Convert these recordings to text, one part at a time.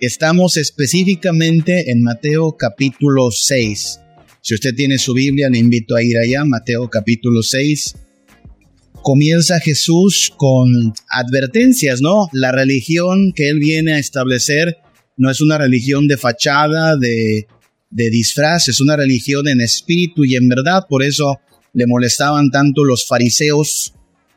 Estamos específicamente en Mateo capítulo 6. Si usted tiene su Biblia, le invito a ir allá, Mateo capítulo 6. Comienza Jesús con advertencias, ¿no? La religión que él viene a establecer no es una religión de fachada, de, de disfraz, es una religión en espíritu y en verdad. Por eso le molestaban tanto los fariseos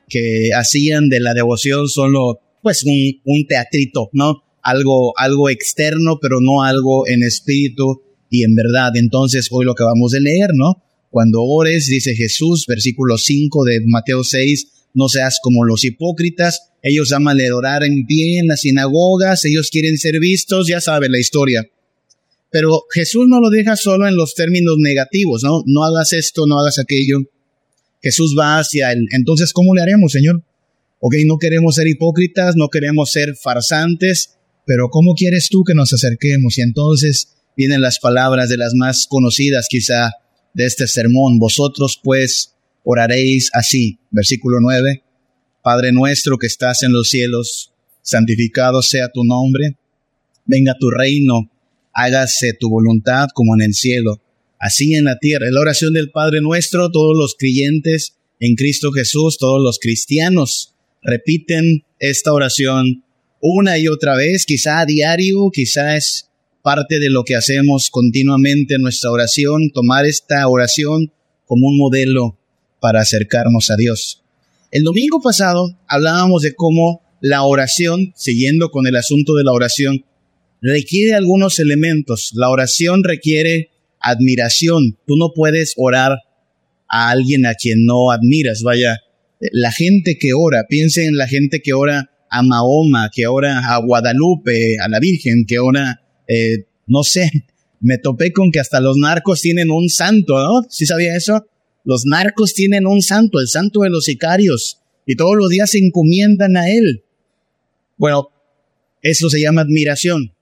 que hacían de la devoción solo pues un, un teatrito, ¿no? algo, algo externo, pero no algo en espíritu y en verdad. Entonces, hoy lo que vamos a leer, ¿no? Cuando ores, dice Jesús, versículo 5 de Mateo 6, no seas como los hipócritas, ellos aman orar en pie en las sinagogas, ellos quieren ser vistos, ya sabe la historia. Pero Jesús no lo deja solo en los términos negativos, ¿no? No hagas esto, no hagas aquello. Jesús va hacia él. Entonces, ¿cómo le haremos, Señor? Ok, no queremos ser hipócritas, no queremos ser farsantes, pero ¿cómo quieres tú que nos acerquemos? Y entonces vienen las palabras de las más conocidas quizá de este sermón. Vosotros pues oraréis así. Versículo 9. Padre nuestro que estás en los cielos, santificado sea tu nombre. Venga tu reino, hágase tu voluntad como en el cielo, así en la tierra. En la oración del Padre nuestro, todos los creyentes en Cristo Jesús, todos los cristianos repiten esta oración una y otra vez, quizá a diario, quizá es parte de lo que hacemos continuamente en nuestra oración, tomar esta oración como un modelo para acercarnos a Dios. El domingo pasado hablábamos de cómo la oración, siguiendo con el asunto de la oración, requiere algunos elementos. La oración requiere admiración. Tú no puedes orar a alguien a quien no admiras. Vaya, la gente que ora, piense en la gente que ora a Mahoma, que ahora a Guadalupe, a la Virgen, que ahora, eh, no sé, me topé con que hasta los narcos tienen un santo, ¿no? ¿Sí sabía eso? Los narcos tienen un santo, el santo de los sicarios, y todos los días se encomiendan a él. Bueno, eso se llama admiración.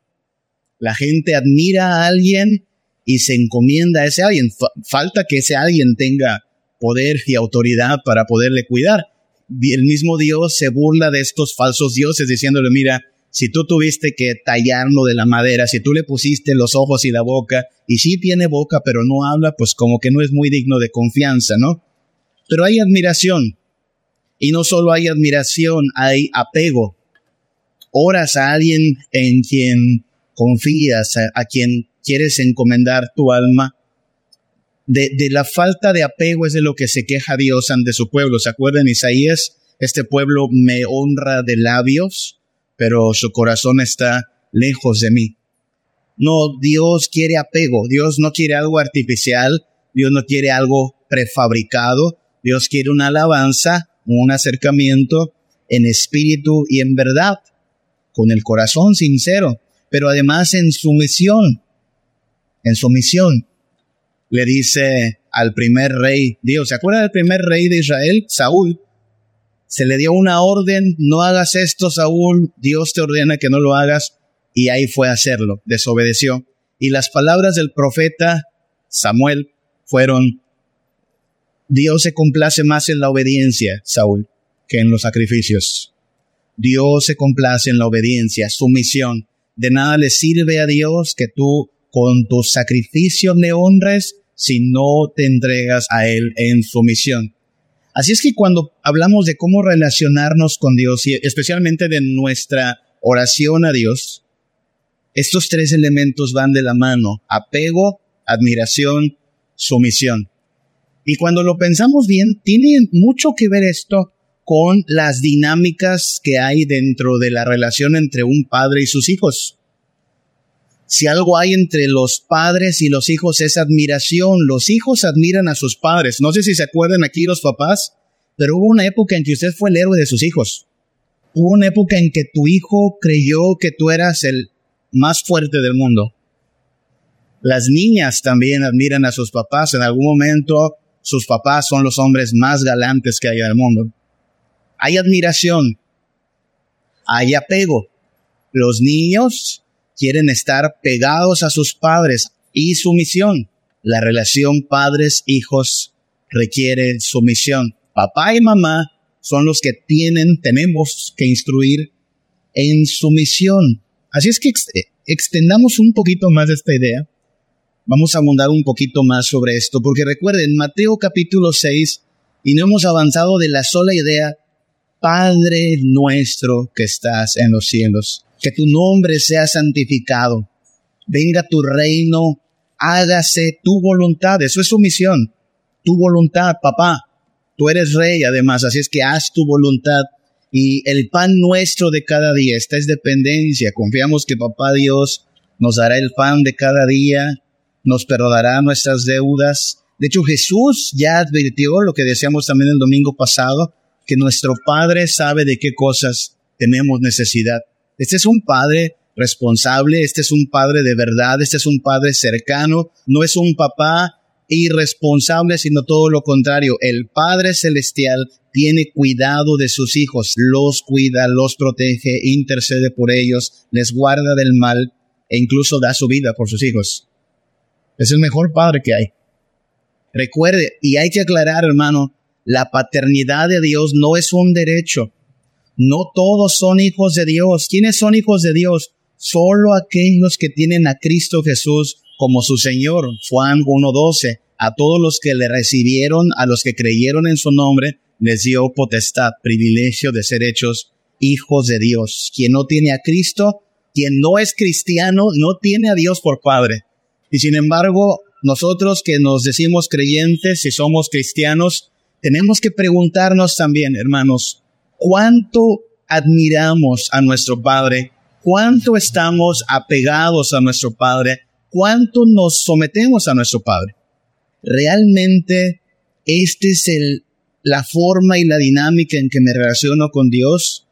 La gente admira a alguien y se encomienda a ese alguien. falta que ese alguien tenga poder y autoridad para poderle cuidar el mismo Dios se burla de estos falsos dioses diciéndole, mira, si tú tuviste que tallarlo de la madera, si tú le pusiste los ojos y la boca, y sí tiene boca pero no habla, pues como que no es muy digno de confianza, ¿no? Pero hay admiración. Y no solo hay admiración, hay apego. Oras a alguien en quien confías, a quien quieres encomendar tu alma, de, la falta de apego es de lo que se queja Dios ante su pueblo. ¿Se acuerdan Isaías? Este pueblo me honra de labios, pero su corazón está lejos de mí. No, Dios quiere apego, Dios no quiere algo artificial, Dios no quiere algo prefabricado, Dios quiere una alabanza, un acercamiento en espíritu y en verdad, con el corazón sincero, pero además en sumisión, en sumisión le dice al primer rey, Dios, ¿se acuerda del primer rey de Israel? Saúl. Se le dio una orden, no hagas esto, Saúl, Dios te ordena que no lo hagas, y ahí fue a hacerlo, desobedeció. Y las palabras del profeta Samuel fueron, Dios se complace más en la obediencia, Saúl, que en los sacrificios. Dios se complace en la obediencia, sumisión. De nada le sirve a Dios que tú con tus sacrificios le honres si no te entregas a Él en sumisión. Así es que cuando hablamos de cómo relacionarnos con Dios y especialmente de nuestra oración a Dios, estos tres elementos van de la mano, apego, admiración, sumisión. Y cuando lo pensamos bien, tiene mucho que ver esto con las dinámicas que hay dentro de la relación entre un padre y sus hijos. Si algo hay entre los padres y los hijos es admiración. Los hijos admiran a sus padres. No sé si se acuerdan aquí los papás, pero hubo una época en que usted fue el héroe de sus hijos. Hubo una época en que tu hijo creyó que tú eras el más fuerte del mundo. Las niñas también admiran a sus papás. En algún momento sus papás son los hombres más galantes que hay en el mundo. Hay admiración. Hay apego. Los niños quieren estar pegados a sus padres y sumisión. La relación padres-hijos requiere sumisión. Papá y mamá son los que tienen, tenemos que instruir en sumisión. Así es que extendamos un poquito más esta idea. Vamos a abundar un poquito más sobre esto, porque recuerden, Mateo capítulo 6, y no hemos avanzado de la sola idea, Padre nuestro que estás en los cielos, que tu nombre sea santificado, venga tu reino, hágase tu voluntad, eso es su misión, tu voluntad, papá, tú eres rey además, así es que haz tu voluntad. Y el pan nuestro de cada día, esta es dependencia, confiamos que papá Dios nos dará el pan de cada día, nos perdonará nuestras deudas. De hecho, Jesús ya advirtió lo que decíamos también el domingo pasado, que nuestro Padre sabe de qué cosas tenemos necesidad. Este es un Padre responsable, este es un Padre de verdad, este es un Padre cercano, no es un papá irresponsable, sino todo lo contrario. El Padre Celestial tiene cuidado de sus hijos, los cuida, los protege, intercede por ellos, les guarda del mal e incluso da su vida por sus hijos. Es el mejor Padre que hay. Recuerde, y hay que aclarar, hermano, la paternidad de Dios no es un derecho. No todos son hijos de Dios. ¿Quiénes son hijos de Dios? Solo aquellos que tienen a Cristo Jesús como su Señor. Juan 1.12. A todos los que le recibieron, a los que creyeron en su nombre, les dio potestad, privilegio de ser hechos hijos de Dios. Quien no tiene a Cristo, quien no es cristiano, no tiene a Dios por Padre. Y sin embargo, nosotros que nos decimos creyentes y somos cristianos, tenemos que preguntarnos también, hermanos, ¿cuánto admiramos a nuestro Padre? ¿Cuánto estamos apegados a nuestro Padre? ¿Cuánto nos sometemos a nuestro Padre? ¿Realmente este es el, la forma y la dinámica en que me relaciono con Dios?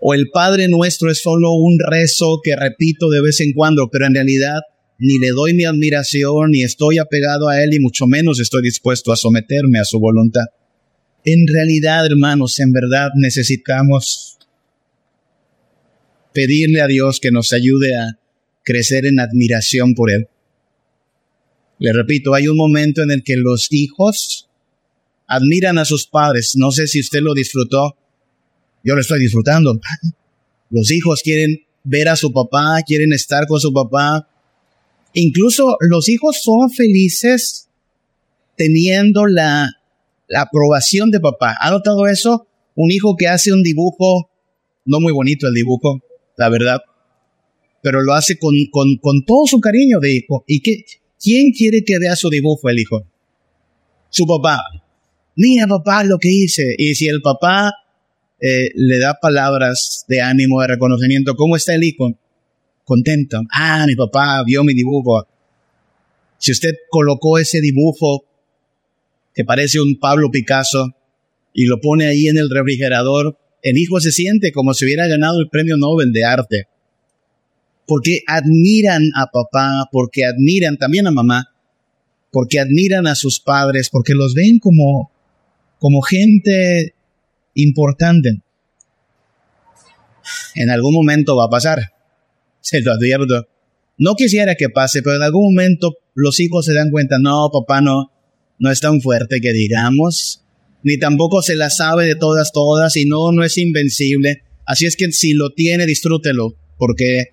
¿O el Padre nuestro es solo un rezo que repito de vez en cuando, pero en realidad ni le doy mi admiración, ni estoy apegado a Él, y mucho menos estoy dispuesto a someterme a su voluntad. En realidad, hermanos, en verdad necesitamos pedirle a Dios que nos ayude a crecer en admiración por Él. Le repito, hay un momento en el que los hijos admiran a sus padres. No sé si usted lo disfrutó. Yo lo estoy disfrutando. Los hijos quieren ver a su papá, quieren estar con su papá, Incluso los hijos son felices teniendo la, la aprobación de papá. ¿Ha notado eso? Un hijo que hace un dibujo, no muy bonito el dibujo, la verdad, pero lo hace con, con, con todo su cariño de hijo. ¿Y qué, quién quiere que vea su dibujo el hijo? Su papá. Mira papá lo que hice. Y si el papá eh, le da palabras de ánimo, de reconocimiento, ¿cómo está el hijo? contento. Ah, mi papá vio mi dibujo. Si usted colocó ese dibujo que parece un Pablo Picasso y lo pone ahí en el refrigerador, el hijo se siente como si hubiera ganado el premio Nobel de arte. Porque admiran a papá, porque admiran también a mamá, porque admiran a sus padres, porque los ven como, como gente importante. En algún momento va a pasar se lo advierto. No quisiera que pase, pero en algún momento los hijos se dan cuenta, no, papá no, no es tan fuerte que digamos, ni tampoco se la sabe de todas, todas, y no, no es invencible. Así es que si lo tiene, disfrútelo, porque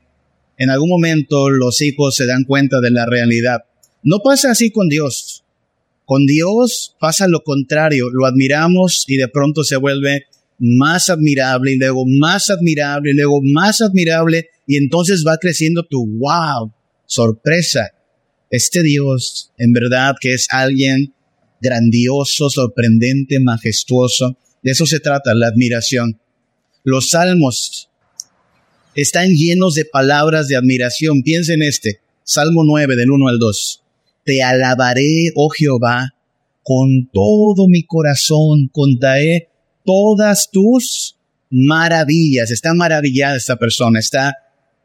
en algún momento los hijos se dan cuenta de la realidad. No pasa así con Dios. Con Dios pasa lo contrario, lo admiramos y de pronto se vuelve más admirable y luego más admirable y luego más admirable y entonces va creciendo tu wow, sorpresa. Este Dios, en verdad, que es alguien grandioso, sorprendente, majestuoso. De eso se trata, la admiración. Los salmos están llenos de palabras de admiración. Piensen en este, Salmo 9 del 1 al 2. Te alabaré, oh Jehová, con todo mi corazón, contaré todas tus maravillas. Está maravillada esta persona, está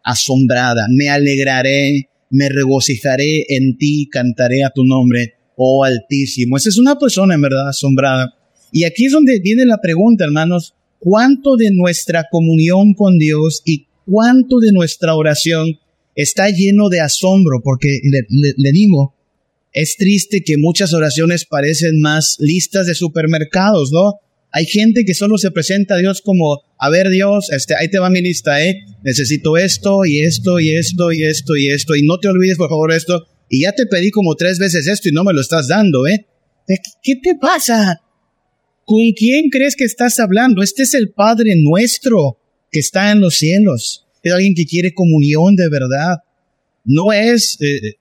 asombrada. Me alegraré, me regocijaré en ti, cantaré a tu nombre, oh Altísimo. Esa es una persona en verdad asombrada. Y aquí es donde viene la pregunta, hermanos, ¿cuánto de nuestra comunión con Dios y ¿Cuánto de nuestra oración está lleno de asombro? Porque le, digo, es triste que muchas oraciones parecen más listas de supermercados, ¿no? Hay gente que solo se presenta a Dios como, a ver Dios, este, ahí te va mi lista, ¿eh? Necesito esto y esto y esto y esto y esto y no te olvides por favor esto. Y ya te pedí como tres veces esto y no me lo estás dando, ¿eh? ¿Qué te pasa? ¿Con quién crees que estás hablando? Este es el Padre nuestro que está en los cielos. Es alguien que quiere comunión de verdad. No es eh,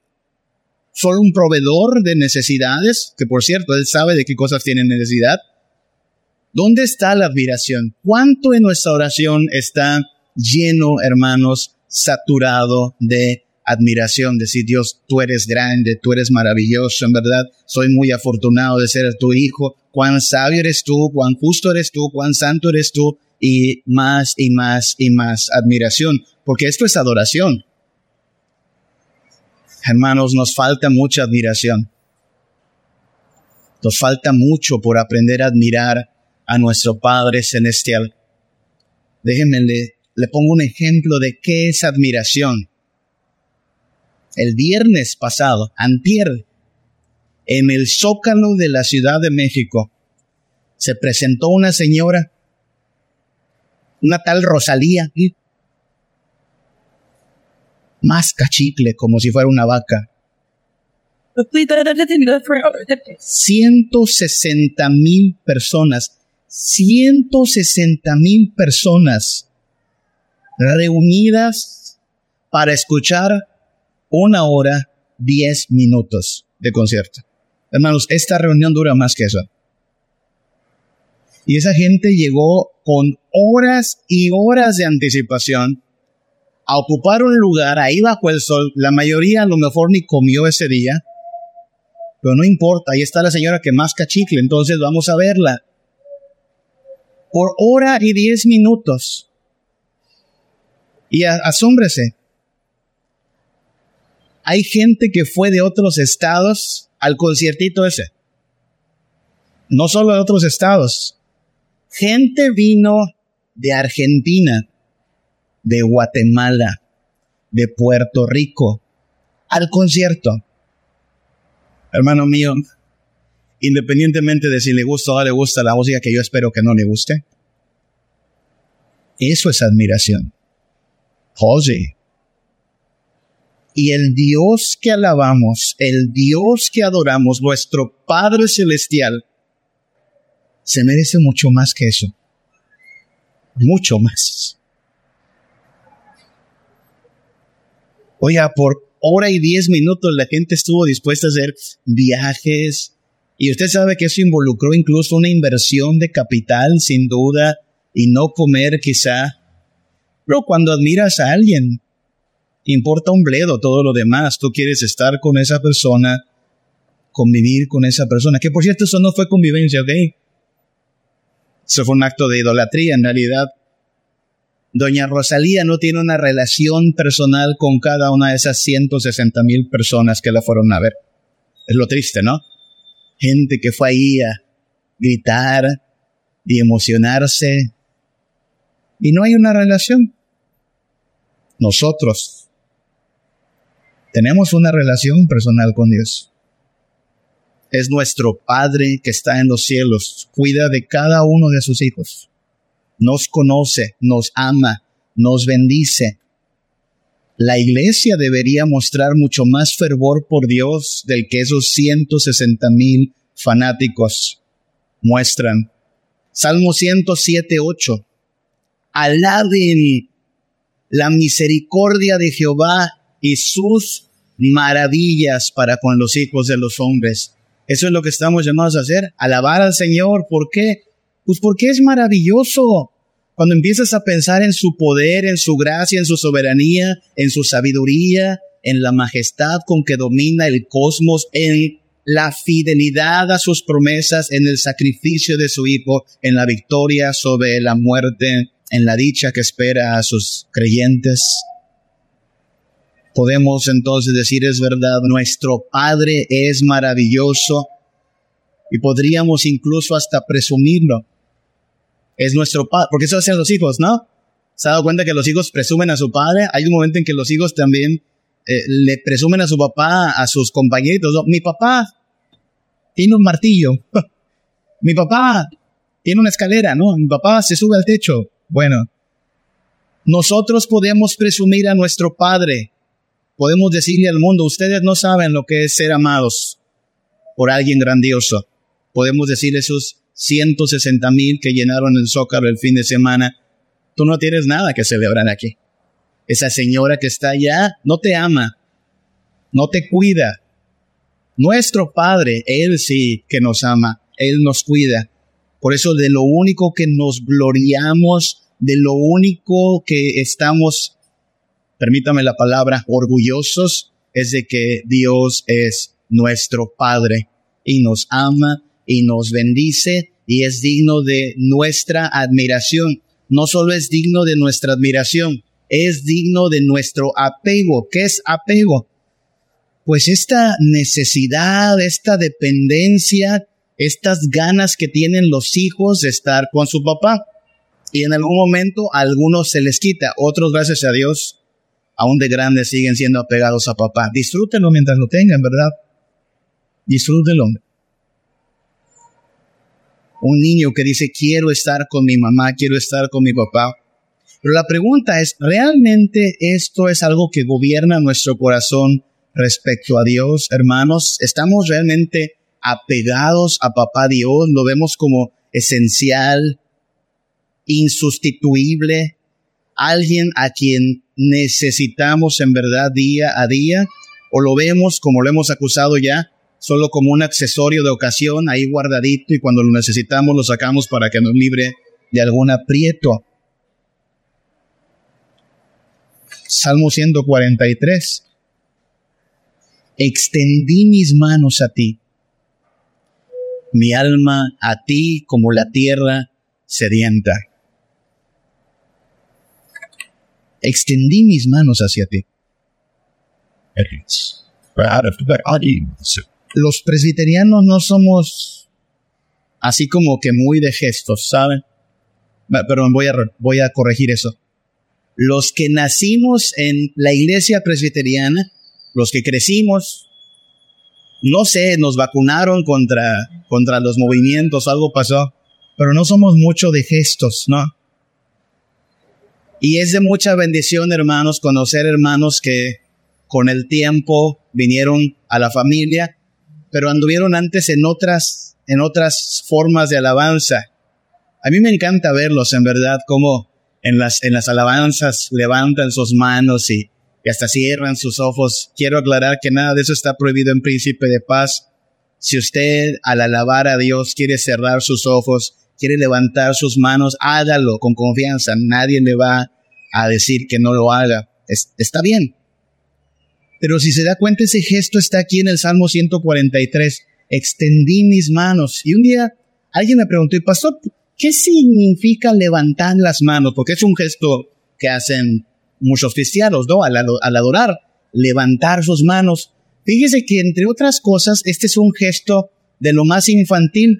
solo un proveedor de necesidades, que por cierto, Él sabe de qué cosas tiene necesidad. ¿Dónde está la admiración? ¿Cuánto en nuestra oración está lleno, hermanos, saturado de admiración, decir, Dios, tú eres grande, tú eres maravilloso, en verdad, soy muy afortunado de ser tu hijo, cuán sabio eres tú, cuán justo eres tú, cuán santo eres tú, y más y más y más admiración, porque esto es adoración. Hermanos, nos falta mucha admiración. Nos falta mucho por aprender a admirar a nuestro Padre Celestial. Déjenme, le, le pongo un ejemplo de qué es admiración el viernes pasado, antier, en el Zócalo de la Ciudad de México, se presentó una señora, una tal Rosalía, más cachicle, como si fuera una vaca. 160 mil personas, 160 mil personas reunidas para escuchar una hora, diez minutos de concierto. Hermanos, esta reunión dura más que eso. Y esa gente llegó con horas y horas de anticipación a ocupar un lugar ahí bajo el sol. La mayoría a lo mejor ni comió ese día. Pero no importa, ahí está la señora que más cachicle, entonces vamos a verla. Por hora y diez minutos. Y asómbrese, hay gente que fue de otros estados al conciertito ese. No solo de otros estados. Gente vino de Argentina, de Guatemala, de Puerto Rico, al concierto. Hermano mío, independientemente de si le gusta o no le gusta la música, que yo espero que no le guste, eso es admiración. José, y el Dios que alabamos, el Dios que adoramos, nuestro Padre Celestial, se merece mucho más que eso. Mucho más. Oiga, por hora y diez minutos la gente estuvo dispuesta a hacer viajes. Y usted sabe que eso involucró incluso una inversión de capital, sin duda, y no comer quizá. Pero cuando admiras a alguien, importa un bledo todo lo demás. Tú quieres estar con esa persona, convivir con esa persona. Que por cierto, eso no fue convivencia, ¿ok? Eso fue un acto de idolatría en realidad. Doña Rosalía no tiene una relación personal con cada una de esas 160 mil personas que la fueron a ver. Es lo triste, ¿no? Gente que fue ahí a gritar y emocionarse. Y no hay una relación. Nosotros tenemos una relación personal con Dios. Es nuestro Padre que está en los cielos, cuida de cada uno de sus hijos. Nos conoce, nos ama, nos bendice. La iglesia debería mostrar mucho más fervor por Dios del que esos 160 mil fanáticos muestran. Salmo 107, 8. Alaben la misericordia de Jehová y sus maravillas para con los hijos de los hombres. Eso es lo que estamos llamados a hacer, alabar al Señor. ¿Por qué? Pues porque es maravilloso. Cuando empiezas a pensar en su poder, en su gracia, en su soberanía, en su sabiduría, en la majestad con que domina el cosmos, en la fidelidad a sus promesas, en el sacrificio de su Hijo, en la victoria sobre la muerte, en la dicha que espera a sus creyentes podemos entonces decir es verdad, nuestro Padre es maravilloso y podríamos incluso hasta presumirlo. Es nuestro Padre, porque eso hacen los hijos, ¿no? ¿Se ha dado cuenta que los hijos presumen a su padre? Hay un momento en que los hijos también eh, le presumen a su papá, a sus compañeritos. Mi papá tiene un martillo. Mi papá tiene una escalera, ¿no? Mi papá se sube al techo. Bueno, nosotros podemos presumir a nuestro Padre. Podemos decirle al mundo, ustedes no saben lo que es ser amados por alguien grandioso. Podemos decirle esos 160 mil que llenaron el Zócalo el fin de semana. Tú no tienes nada que celebrar aquí. Esa señora que está allá no te ama, no te cuida. Nuestro Padre, Él sí que nos ama, Él nos cuida. Por eso de lo único que nos gloriamos, de lo único que estamos, permítame la palabra, orgullosos, es de que Dios es nuestro Padre y nos ama y nos bendice y es digno de nuestra admiración. No solo es digno de nuestra admiración, es digno de nuestro apego. ¿Qué es apego? Pues esta necesidad, esta dependencia, estas ganas que tienen los hijos de estar con su papá. Y en algún momento algunos se les quita, otros gracias a Dios, aún de grandes siguen siendo apegados a papá. Disfrútenlo mientras lo tengan, ¿verdad? Disfrútenlo. Un niño que dice, quiero estar con mi mamá, quiero estar con mi papá, pero la pregunta es, ¿realmente esto es algo que gobierna nuestro corazón respecto a Dios, hermanos? ¿Estamos realmente apegados a Papá Dios? ¿Lo vemos como esencial, insustituible, alguien a quien necesitamos en verdad día a día? ¿O lo vemos, como lo hemos acusado ya, solo como un accesorio de ocasión ahí guardadito y cuando lo necesitamos lo sacamos para que nos libre de algún aprieto? Salmo 143. Extendí mis manos a ti, mi alma a ti como la tierra sedienta. Extendí mis manos hacia ti. Los presbiterianos no somos así como que muy de gestos, ¿saben? Pero voy a, voy a corregir eso los que nacimos en la iglesia presbiteriana, los que crecimos, no sé, nos vacunaron contra, contra los movimientos, algo pasó, pero no somos mucho de gestos, ¿no? Y es de mucha bendición, hermanos, conocer hermanos que con el tiempo vinieron a la familia, pero anduvieron antes en otras, en otras formas de alabanza. A mí me encanta verlos, en verdad, como en las, en las alabanzas levantan sus manos y, hasta cierran sus ojos. Quiero aclarar que nada de eso está prohibido en Príncipe de Paz. Si usted al alabar a Dios quiere cerrar sus ojos, quiere levantar sus manos, hágalo con confianza. Nadie le va a decir que no lo haga. está bien. Pero si se da cuenta, ese gesto está aquí en el Salmo 143. Extendí mis manos. Y un día alguien me preguntó, y pastor, ¿Qué significa levantar las manos? Porque es un gesto que hacen muchos cristianos, ¿no? Al, adorar, levantar sus manos. Fíjese que entre otras cosas, este es un gesto de lo más infantil.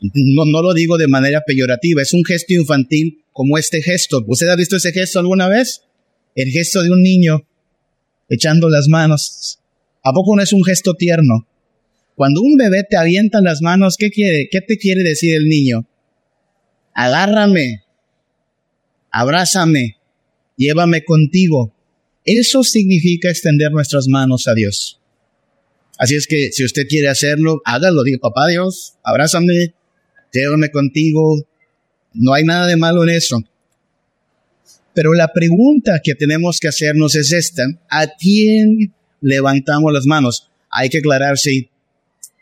No, no lo digo de manera peyorativa, es un gesto infantil como este gesto. ¿Usted ha visto ese gesto alguna vez? El gesto de un niño echando las manos. ¿A poco no es un gesto tierno? Cuando un bebé te avienta las manos, ¿qué quiere? ¿Qué te quiere decir el niño? Agárrame, abrázame, llévame contigo. Eso significa extender nuestras manos a Dios. Así es que si usted quiere hacerlo, hágalo. Diga, papá Dios, abrázame, llévame contigo. No hay nada de malo en eso. Pero la pregunta que tenemos que hacernos es esta. ¿A quién levantamos las manos? Hay que aclarar si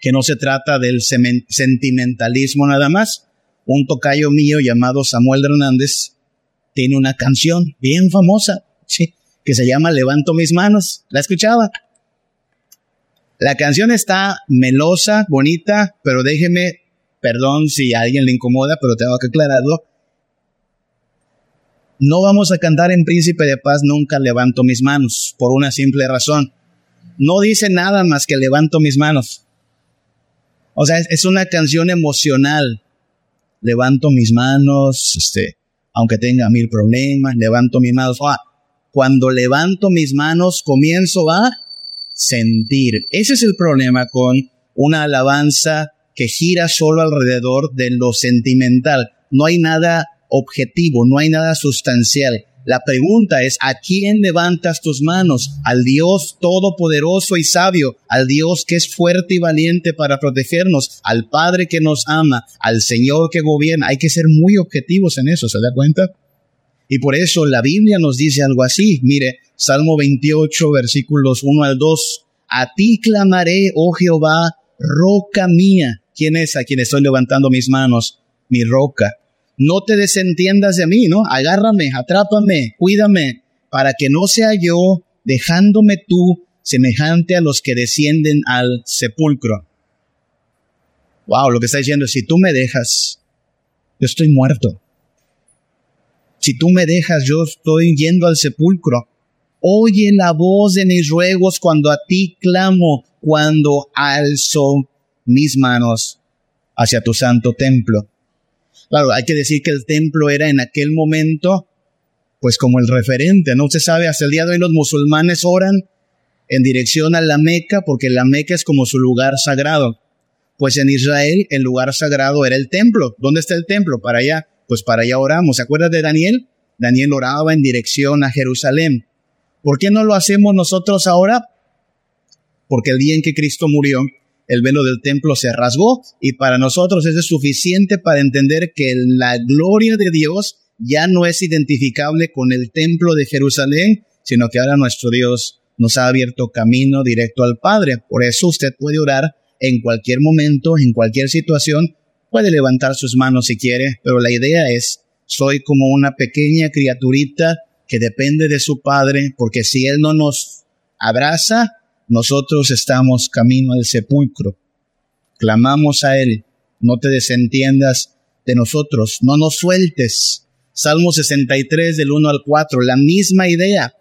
que no se trata del sentimentalismo nada más. Un tocayo mío llamado Samuel Hernández tiene una canción bien famosa, ¿sí? que se llama Levanto mis manos. ¿La escuchaba? La canción está melosa, bonita, pero déjeme, perdón si a alguien le incomoda, pero tengo que aclararlo. No vamos a cantar en Príncipe de Paz nunca levanto mis manos, por una simple razón. No dice nada más que levanto mis manos. O sea, es, una canción emocional. Levanto mis manos, este, aunque tenga mil problemas, levanto mis manos. Ah, cuando levanto mis manos, comienzo a sentir. Ese es el problema con una alabanza que gira solo alrededor de lo sentimental. No hay nada objetivo, no hay nada sustancial. La pregunta es, ¿a quién levantas tus manos? Al Dios todopoderoso y sabio, al Dios que es fuerte y valiente para protegernos, al Padre que nos ama, al Señor que gobierna. Hay que ser muy objetivos en eso, ¿se da cuenta? Y por eso la Biblia nos dice algo así. Mire, Salmo 28, versículos 1 al 2. A ti clamaré, oh Jehová, roca mía. ¿Quién es a quien estoy levantando mis manos? Mi roca no te desentiendas de mí, ¿no? Agárrame, atrápame, cuídame, para que no sea yo dejándome tú semejante a los que descienden al sepulcro. Wow, lo que está diciendo es, si tú me dejas, yo estoy muerto. Si tú me dejas, yo estoy yendo al sepulcro. Oye la voz de mis ruegos cuando a ti clamo, cuando alzo mis manos hacia tu santo templo. Claro, hay que decir que el templo era en aquel momento, pues como el referente, ¿no? Se sabe, hasta el día de hoy los musulmanes oran en dirección a la Meca, porque la Meca es como su lugar sagrado. Pues en Israel el lugar sagrado era el templo. ¿Dónde está el templo? Para allá. Pues para allá oramos. ¿Se acuerdas de Daniel? Daniel oraba en dirección a Jerusalén. ¿Por qué no lo hacemos nosotros ahora? Porque el día en que Cristo murió, el velo del templo se rasgó y para nosotros es suficiente para entender que la gloria de Dios ya no es identificable con el templo de Jerusalén, sino que ahora nuestro Dios nos ha abierto camino directo al Padre. Por eso usted puede orar en cualquier momento, en cualquier situación, puede levantar sus manos si quiere, pero la idea es, soy como una pequeña criaturita que depende de su Padre, porque si Él no nos abraza, nosotros estamos camino al sepulcro. Clamamos a Él, no te desentiendas de nosotros, no nos sueltes. Salmo 63 del 1 al 4, la misma idea.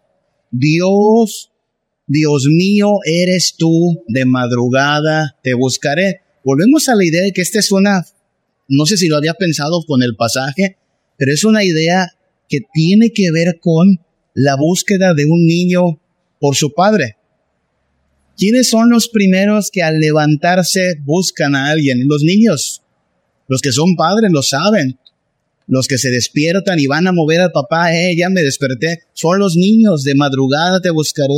Dios, Dios mío, eres tú, de madrugada te buscaré. Volvemos a la idea de que esta es una, no sé si lo había pensado con el pasaje, pero es una idea que tiene que ver con la búsqueda de un niño por su padre. ¿Quiénes son los primeros que al levantarse buscan a alguien? Los niños. Los que son padres lo saben. Los que se despiertan y van a mover al papá, eh, ya me desperté. Son los niños. De madrugada te buscaré.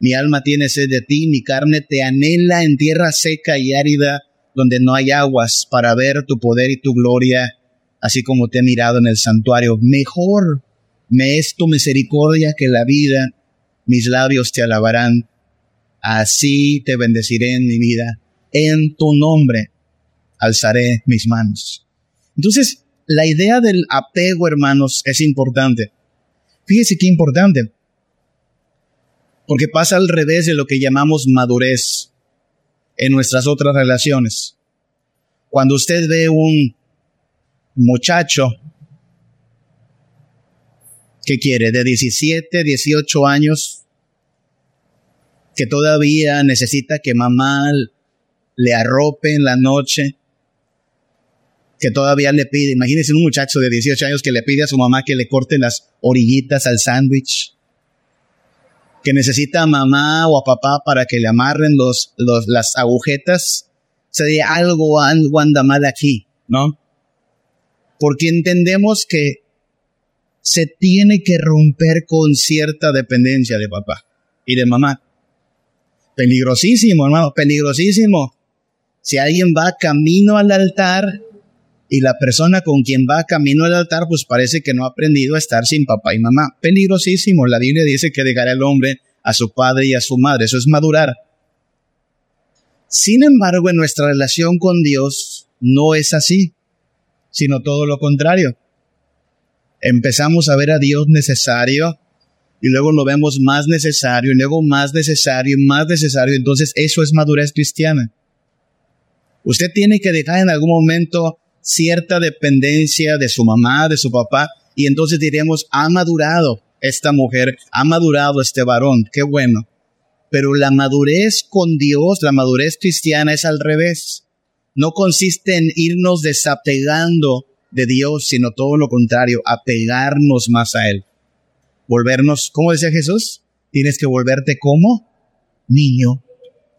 Mi alma tiene sed de ti. Mi carne te anhela en tierra seca y árida, donde no hay aguas, para ver tu poder y tu gloria, así como te he mirado en el santuario. Mejor me es tu misericordia que la vida. Mis labios te alabarán así te bendeciré en mi vida, en tu nombre alzaré mis manos. Entonces, la idea del apego, hermanos, es importante. Fíjese qué importante, porque pasa al revés de lo que llamamos madurez en nuestras otras relaciones. Cuando usted ve un muchacho que quiere de 17, 18 años, que todavía necesita que mamá le arrope en la noche, que todavía le pide, imagínense un muchacho de 18 años que le pide a su mamá que le corte las orillitas al sándwich, que necesita a mamá o a papá para que le amarren los, las agujetas, sería algo, algo anda mal aquí, ¿no? Porque entendemos que se tiene que romper con cierta dependencia de papá y de mamá. Peligrosísimo, hermano, peligrosísimo. Si alguien va camino al altar y la persona con quien va camino al altar, pues parece que no ha aprendido a estar sin papá y mamá. Peligrosísimo. La Biblia dice que dejará el hombre a su padre y a su madre. Eso es madurar. Sin embargo, en nuestra relación con Dios no es así, sino todo lo contrario. Empezamos a ver a Dios necesario y luego lo vemos más necesario, y luego más necesario, y más necesario. Entonces eso es madurez cristiana. Usted tiene que dejar en algún momento cierta dependencia de su mamá, de su papá, y entonces diremos, ha madurado esta mujer, ha madurado este varón, qué bueno. Pero la madurez con Dios, la madurez cristiana es al revés. No consiste en irnos desapegando de Dios, sino todo lo contrario, apegarnos más a Él. Volvernos, ¿cómo decía Jesús? Tienes que volverte como niño,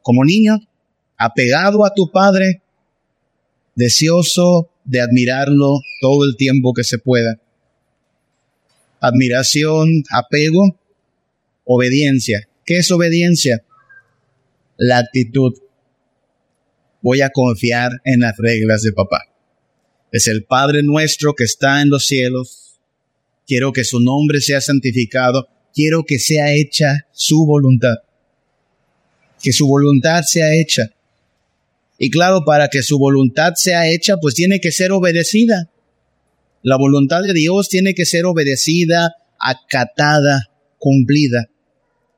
como niño, apegado a tu Padre, deseoso de admirarlo todo el tiempo que se pueda. Admiración, apego, obediencia. ¿Qué es obediencia? La actitud. Voy a confiar en las reglas de papá. Es el Padre nuestro que está en los cielos. Quiero que su nombre sea santificado. Quiero que sea hecha su voluntad. Que su voluntad sea hecha. Y claro, para que su voluntad sea hecha, pues tiene que ser obedecida. La voluntad de Dios tiene que ser obedecida, acatada, cumplida.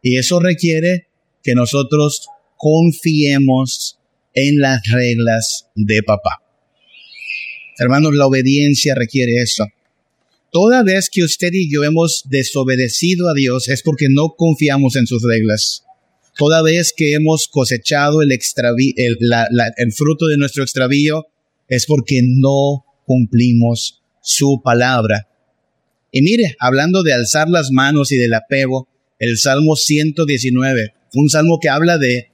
Y eso requiere que nosotros confiemos en las reglas de papá. Hermanos, la obediencia requiere eso. Toda vez que usted y yo hemos desobedecido a Dios es porque no confiamos en sus reglas toda vez que hemos cosechado el, el, fruto de nuestro extravío, es porque no cumplimos su palabra. Y mire, hablando de alzar las manos y del apego, el Salmo 119, un salmo que habla de,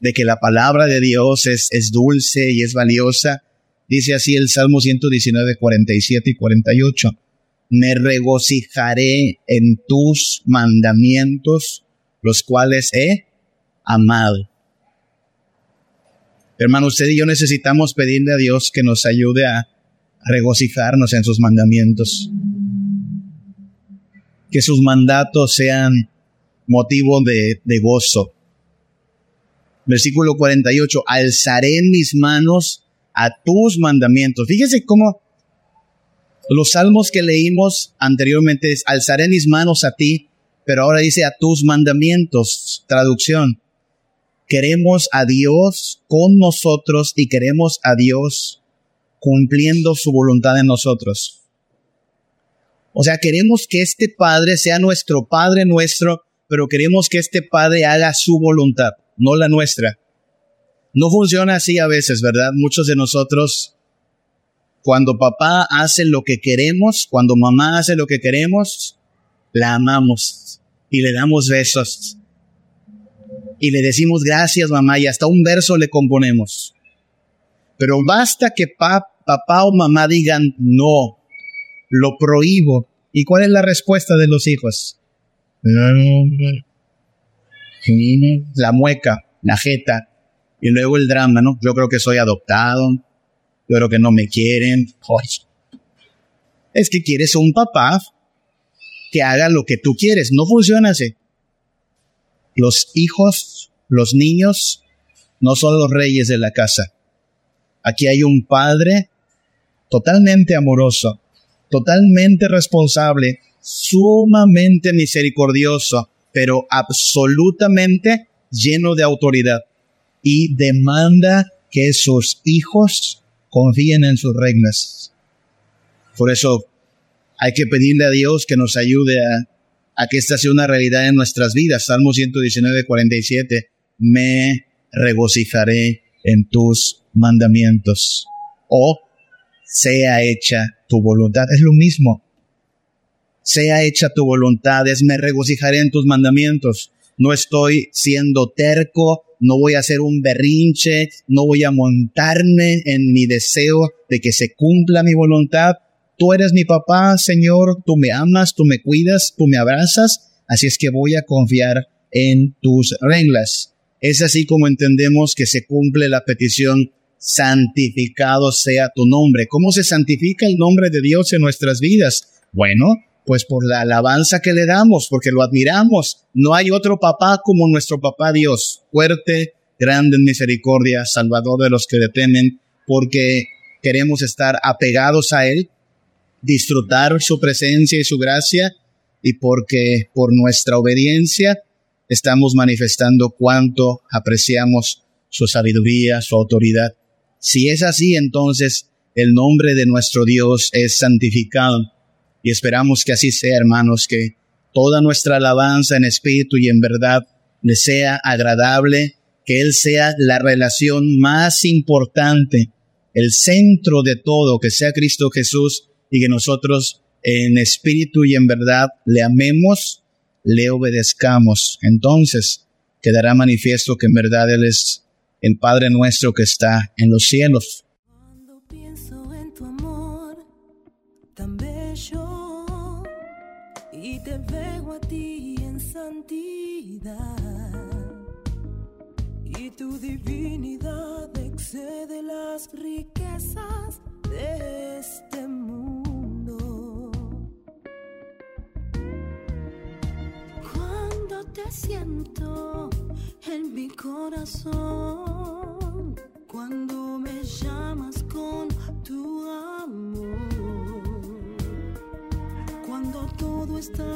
de que la palabra de Dios es, es dulce y es valiosa. Dice así el Salmo 119, 47 y 48. Me regocijaré en tus mandamientos, los cuales he amado. Hermano, usted y yo necesitamos pedirle a Dios que nos ayude a regocijarnos en sus mandamientos. Que sus mandatos sean motivo de, gozo. Versículo 48, alzaré mis manos a tus mandamientos. Fíjese cómo los salmos que leímos anteriormente es, alzaré mis manos a ti, pero ahora dice a tus mandamientos, traducción. Queremos a Dios con nosotros y queremos a Dios cumpliendo su voluntad en nosotros. O sea, queremos que este Padre sea nuestro Padre nuestro, pero queremos que este Padre haga su voluntad, no la nuestra. No funciona así a veces, ¿verdad? Muchos de nosotros, cuando papá hace lo que queremos, cuando mamá hace lo que queremos, la amamos y le damos besos y le decimos gracias mamá y hasta un verso le componemos. Pero basta que papá o mamá digan no, lo prohíbo. ¿Y cuál es la respuesta de los hijos? La mueca, la jeta. Y luego el drama, ¿no? Yo creo que soy adoptado. Yo creo que no me quieren. Es que quieres un papá que haga lo que tú quieres. No funciona así. Los hijos, los niños, no son los reyes de la casa. Aquí hay un padre totalmente amoroso, totalmente responsable, sumamente misericordioso, pero absolutamente lleno de autoridad. Y demanda que sus hijos confíen en sus reglas. Por eso hay que pedirle a Dios que nos ayude a a que esta sea una realidad en nuestras vidas. Salmo 119, 47. Me regocijaré en tus mandamientos. O sea hecha tu voluntad. Es lo mismo. Sea hecha tu voluntad. Es me regocijaré en tus mandamientos. No estoy siendo terco. No voy a hacer un berrinche. No voy a montarme en mi deseo de que se cumpla mi voluntad tú eres mi papá, Señor, tú me amas, tú me cuidas, tú me abrazas, así es que voy a confiar en tus reglas. Es así como entendemos que se cumple la petición, santificado sea tu nombre. ¿Cómo se santifica el nombre de Dios en nuestras vidas? Bueno, pues por la alabanza que le damos, porque lo admiramos. No hay otro papá como nuestro papá Dios, fuerte, grande en misericordia, salvador de los que le temen, porque queremos estar apegados a Él, disfrutar su presencia y su gracia y porque por nuestra obediencia estamos manifestando cuánto apreciamos su sabiduría, su autoridad. Si es así, entonces el nombre de nuestro Dios es santificado y esperamos que así sea, hermanos, que toda nuestra alabanza en espíritu y en verdad le sea agradable, que Él sea la relación más importante el centro de todo, que sea Cristo Jesús y que nosotros en espíritu y en verdad le amemos, le obedezcamos. Entonces quedará manifiesto que en verdad Él es el Padre nuestro que está en los cielos. Las riquezas de este mundo. Cuando te siento en mi corazón, cuando me llamas con tu amor, cuando todo está